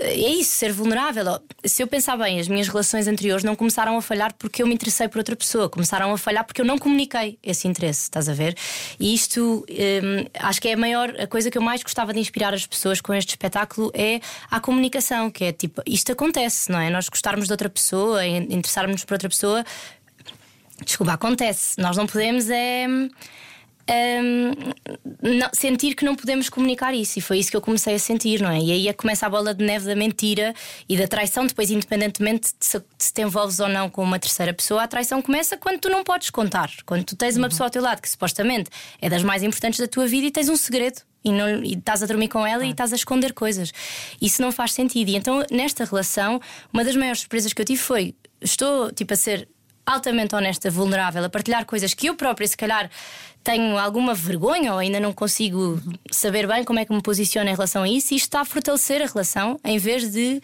É isso, ser vulnerável. Se eu pensar bem, as minhas relações anteriores não começaram a falhar porque eu me interessei por outra pessoa, começaram a falhar porque eu não comuniquei esse interesse, estás a ver? E isto hum, acho que é a maior, a coisa que eu mais gostava de inspirar as pessoas com este espetáculo é a comunicação, que é tipo, isto acontece, não é? Nós gostarmos de outra pessoa, in- interessarmos por outra pessoa, desculpa, acontece. Nós não podemos é. Hum, não- sentir que não podemos comunicar isso e foi isso que eu comecei a sentir, não é? E aí é que começa a bola de neve da mentira e da traição, depois, independentemente de se, de se te envolves ou não com uma terceira pessoa, a traição começa quando tu não podes contar, quando tu tens uma pessoa ao teu lado que supostamente é das mais importantes da tua vida e tens um segredo. E, não, e estás a dormir com ela e estás a esconder coisas. Isso não faz sentido. E então, nesta relação, uma das maiores surpresas que eu tive foi: estou tipo a ser altamente honesta, vulnerável, a partilhar coisas que eu própria, se calhar, tenho alguma vergonha ou ainda não consigo saber bem como é que me posiciono em relação a isso, e isto está a fortalecer a relação em vez de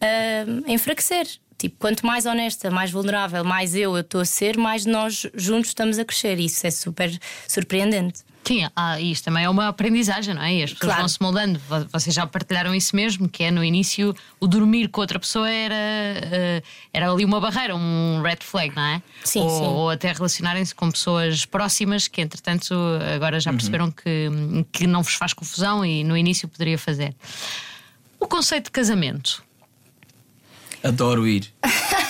ah, enfraquecer. Tipo, quanto mais honesta, mais vulnerável, mais eu eu estou a ser, mais nós juntos estamos a crescer. Isso é super surpreendente. Sim, ah, isto também é uma aprendizagem, não é? E as pessoas Claro. vão se moldando. Vo- Vocês já partilharam isso mesmo, que é no início o dormir com outra pessoa era, eh, era ali uma barreira, um red flag, não é? Sim, ou, sim. ou até relacionarem-se com pessoas próximas que, entretanto, agora já perceberam que, que não vos faz confusão e no início poderia fazer. O conceito de casamento. Adoro ir.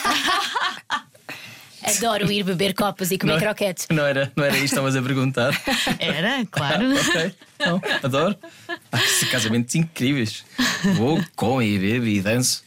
Adoro ir beber copos e comer Não- croquetes. Não era, não era isto que estavas a perguntar. Era, claro. ok, não, adoro. Ah, que casamentos incríveis. Vou, como e bebo e danço.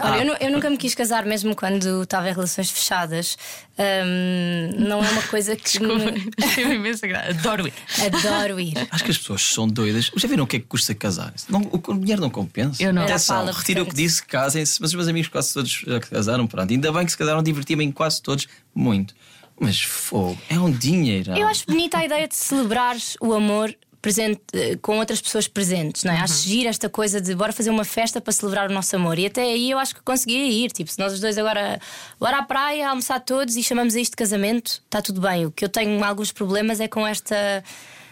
Olha, eu, nu- eu nunca me quis casar, mesmo quando estava em relações fechadas. Ahm, não é uma coisa que. Desculpa, me- teve imensa graça. Adoro ir. Adoro ir. Acho que as pessoas são doidas. Já viram o que é que custa casar? Não, o dinheiro não compensa. Eu não. Atenção, pala, retiro o que disse, casem-se. Mas os meus amigos quase todos já casaram. Pronto. Ainda bem que se casaram, diverti-me em quase todos muito. Mas fogo, é um dinheiro. Eu acho bonita a ideia de celebrares o amor presente, eh, com outras pessoas presentes, não é? Acho giro esta coisa de bora fazer uma festa para celebrar o nosso amor. E até aí eu acho que conseguia ir. Tipo, se nós os dois agora bora à praia, almoçar todos e chamamos a isto de casamento, está tudo bem. O que eu tenho alguns problemas é com esta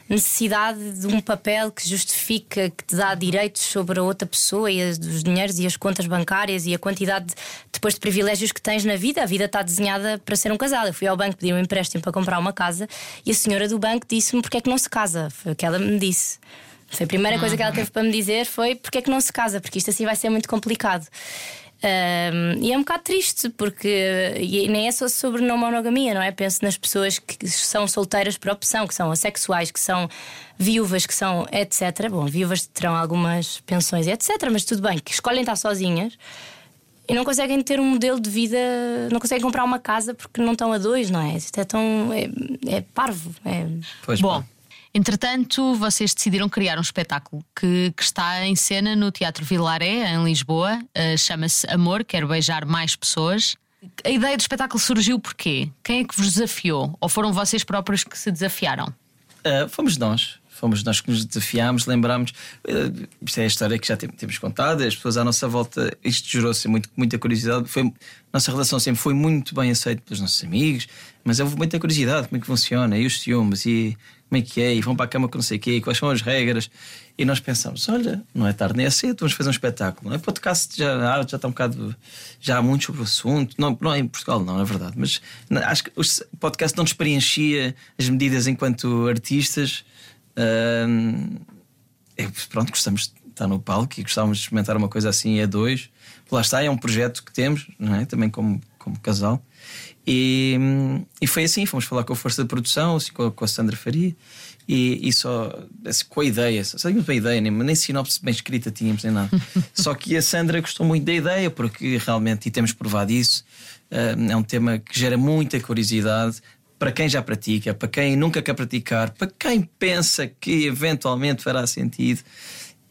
necessidade de um papel que justifica, que te dá direitos sobre a outra pessoa e as, os dinheiros e as contas bancárias e a quantidade de, depois de privilégios que tens na vida. A vida está desenhada para ser um casal. Eu fui ao banco pedir um empréstimo para comprar uma casa e a senhora do banco disse-me porque é que não se casa. Foi o que ela me disse. Foi a primeira coisa que ela teve para me dizer foi porque é que não se casa, porque isto assim vai ser muito complicado. Um, e é um bocado triste porque e nem é só sobre não monogamia, não é? Penso nas pessoas que são solteiras por opção, que são assexuais, que são viúvas, que são etc. Bom, viúvas terão algumas pensões, etc. Mas tudo bem, que escolhem estar sozinhas e não conseguem ter um modelo de vida, não conseguem comprar uma casa porque não estão a dois, não é? Isto é tão. é, é parvo. É... Pois Bom, pá. Entretanto, vocês decidiram criar um espetáculo que, que está em cena no Teatro Vilaré, em Lisboa. Uh, Chama-se Amor, Quero Beijar Mais Pessoas. A ideia do espetáculo surgiu porquê? Quem é que vos desafiou? Ou foram vocês próprios que se desafiaram? Uh, fomos nós. Fomos nós que nos desafiámos, lembrámos. Uh, isto é a história que já tem- temos contado. As pessoas à nossa volta, isto gerou-se muito, muita curiosidade. Foi, nossa relação sempre foi muito bem aceita pelos nossos amigos, mas houve muita curiosidade: como é que funciona, e os ciúmes, e como é que é, e vão para a cama com não sei o quê, quais são as regras. E nós pensamos: olha, não é tarde nem é cedo, vamos fazer um espetáculo. Não é podcast, já, já está um bocado. Já há muito sobre o assunto. Não, não é em Portugal, não, é verdade. Mas acho que o podcast não nos preenchia as medidas enquanto artistas. Ahm, é, pronto, gostamos de estar no palco e gostávamos de experimentar uma coisa assim a dois. Lá está, é um projeto que temos, não é? também como, como casal. E, e foi assim: fomos falar com a força de produção, assim, com, a, com a Sandra Faria, e, e só assim, com a ideia, só sabíamos bem a ideia, nem, nem sinopse bem escrita tínhamos, nem nada. só que a Sandra gostou muito da ideia, porque realmente, e temos provado isso, ah, é um tema que gera muita curiosidade para quem já pratica, para quem nunca quer praticar, para quem pensa que eventualmente fará sentido.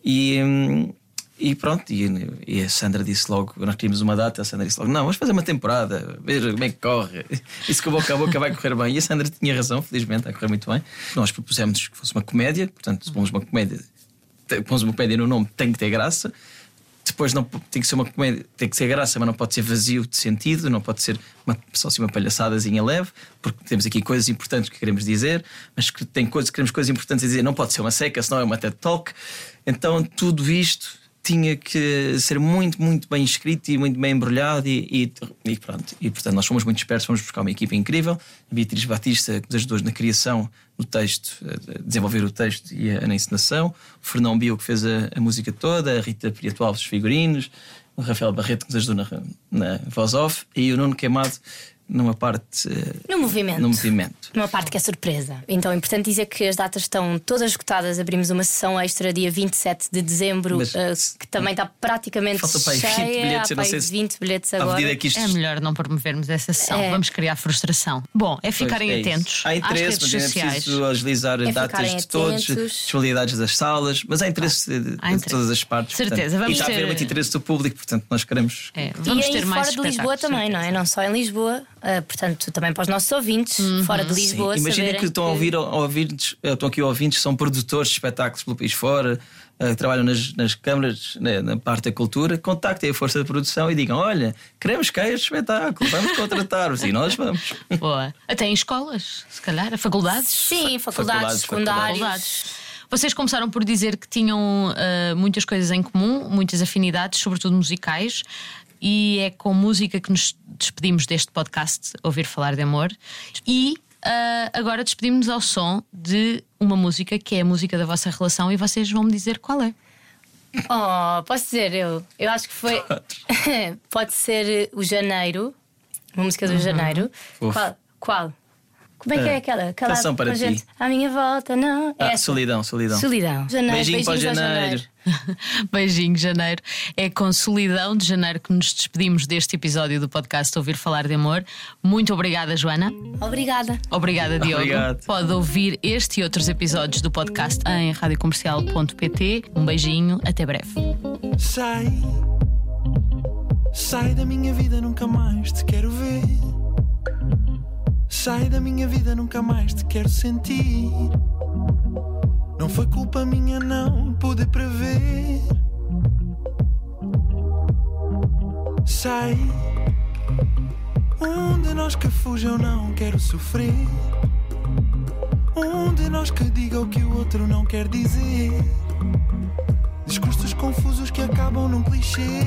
E, hum, e pronto, e, e a Sandra disse logo: nós queríamos uma data. A Sandra disse logo: não, vamos fazer uma temporada, veja como é que corre. Isso que boca a boca vai correr bem. E a Sandra tinha razão, felizmente, vai correr muito bem. Nós propusemos que fosse uma comédia, portanto, se pomos uma comédia, pomos uma comédia no nome, tem que ter graça. Depois não tem que ser uma comédia, tem que ser graça, mas não pode ser vazio de sentido, não pode ser uma, só assim uma palhaçadazinha leve, porque temos aqui coisas importantes que queremos dizer, mas que tem coisas, queremos coisas importantes a dizer, não pode ser uma seca, senão é uma TED Talk. Então tudo isto tinha que ser muito, muito bem escrito e muito bem embrulhado e, e, e pronto. E portanto nós fomos muito espertos, fomos buscar uma equipa incrível, a Beatriz Batista, que nos ajudou na criação do texto, a desenvolver o texto e a, na encenação, o Fernão Bio que fez a, a música toda, a Rita Prieto Alves os figurinos, o Rafael Barreto que nos ajudou na, na voz off. E o Nuno Queimado numa parte eh, No movimento. no movimento. Uma parte que é surpresa. Então é importante dizer que as datas estão todas esgotadas. Abrimos uma sessão extra dia 27 de dezembro, Mas- eh, que também está praticamente Falta para aí 20 cheia. bilhetes, eu não sei se- 20 bilhetes agora. isto É melhor não promovermos essa sessão. É. Vamos criar frustração. Bom, é ficarem Pois, é atentos Há às interesse, redes mas é sociais. preciso agilizar É datas de todos, disponibilidades das salas, mas há interesse de, de Há interesse. todas as partes. Certeza, portanto, vamos e está a haver ter- muito interesse do público, portanto, nós queremos. É, E vamos aí ter mais fora de Lisboa também, não é? Não só em Lisboa, eh, portanto, também para os nossos ouvintes, fora de Lisboa. Saberem que estão a ouvir, a ouvir estão aqui ouvintes, são produtores de espetáculos pelo país fora, eh, trabalham nas, nas câmaras, na, na parte da cultura, contactem a força de produção e digam: Olha, queremos cá este espetáculo, vamos contratar-vos e nós vamos. Boa. Até em escolas, se calhar, a faculdades. Sim, faculdades, faculdades, secundários. Faculdades. Vocês começaram por dizer que tinham ah, muitas coisas em comum, muitas afinidades, sobretudo musicais, e é com música que nos despedimos deste podcast, Ouvir Falar de Amor. E ah, agora despedimos-nos ao som de uma música que é a música da vossa relação, e vocês vão me dizer qual é. Oh, posso dizer eu? Eu acho que foi. Pode ser o Janeiro, uma música do Janeiro. Fofo. Qual? Qual? Como é que é, É. aquela? aquela Canção para com ti. gente À minha volta, não. É Ah, essa. solidão, solidão. Solidão. Janeiro, Beijinho para o beijinhos ao janeiro. Beijinho, janeiro. É com solidão de janeiro que nos despedimos deste episódio do podcast Ouvir Falar de Amor. Muito obrigada, Joana. Obrigada. Obrigada, Diogo. Obrigado. Pode ouvir este e outros episódios do podcast em radiocomercial.pt. Um beijinho, até breve. Sai, sai da minha vida, nunca mais te quero ver. Sai da minha vida, nunca mais te quero sentir. Não foi culpa minha, não pude prever. Sai, um de nós que fuja, eu não quero sofrer. Um de nós que diga o que o outro não quer dizer. Discursos confusos que acabam num clichê.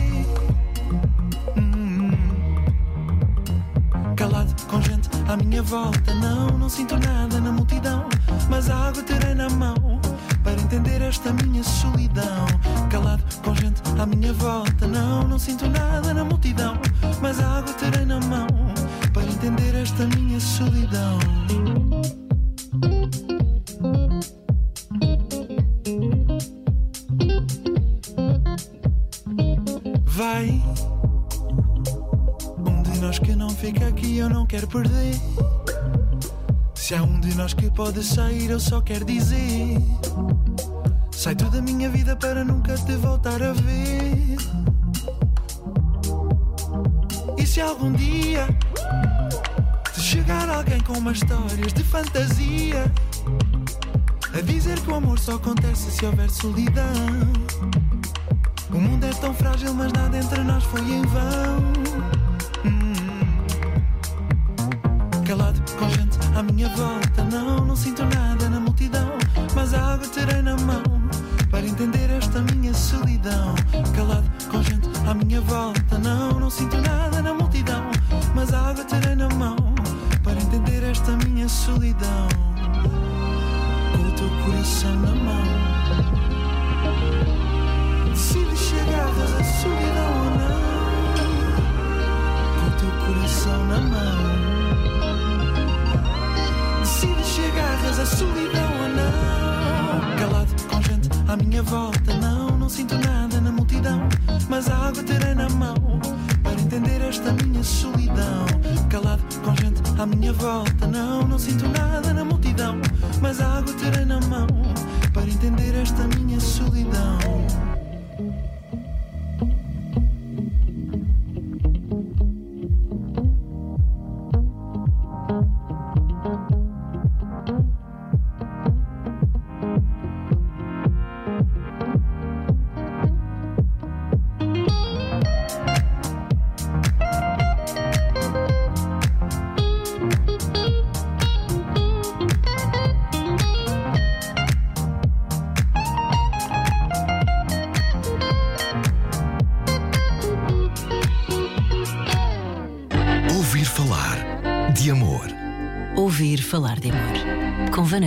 À minha volta, não, não sinto nada na multidão, mas a água terei na mão para entender esta minha solidão. Calado com gente à minha volta, não, não sinto nada na multidão, mas a água terei na mão para entender esta minha solidão. Pode sair, eu só quero dizer. Sai tu da minha vida para nunca te voltar a ver. E se algum dia te chegar alguém com umas histórias de fantasia, a dizer que o amor só acontece se houver solidão. O mundo é tão frágil, mas nada entre nós foi em vão. Hum. Calado com gente à minha volta, esta minha solidão. Calado com gente à minha volta, não, não sinto nada na multidão, mas água terei na mão para entender esta minha solidão. Com o teu coração na mão. Se agarras a solidão ou não Com o teu coração na mão se agarras a solidão ou não Calado com gente à minha volta Não, sinto nada na multidão Mas a água terei na mão Para entender esta minha solidão. Calado com gente à minha volta Não, não sinto nada na multidão Mas a água terei na mão Para entender esta minha solidão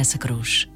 Vanessa Cruz.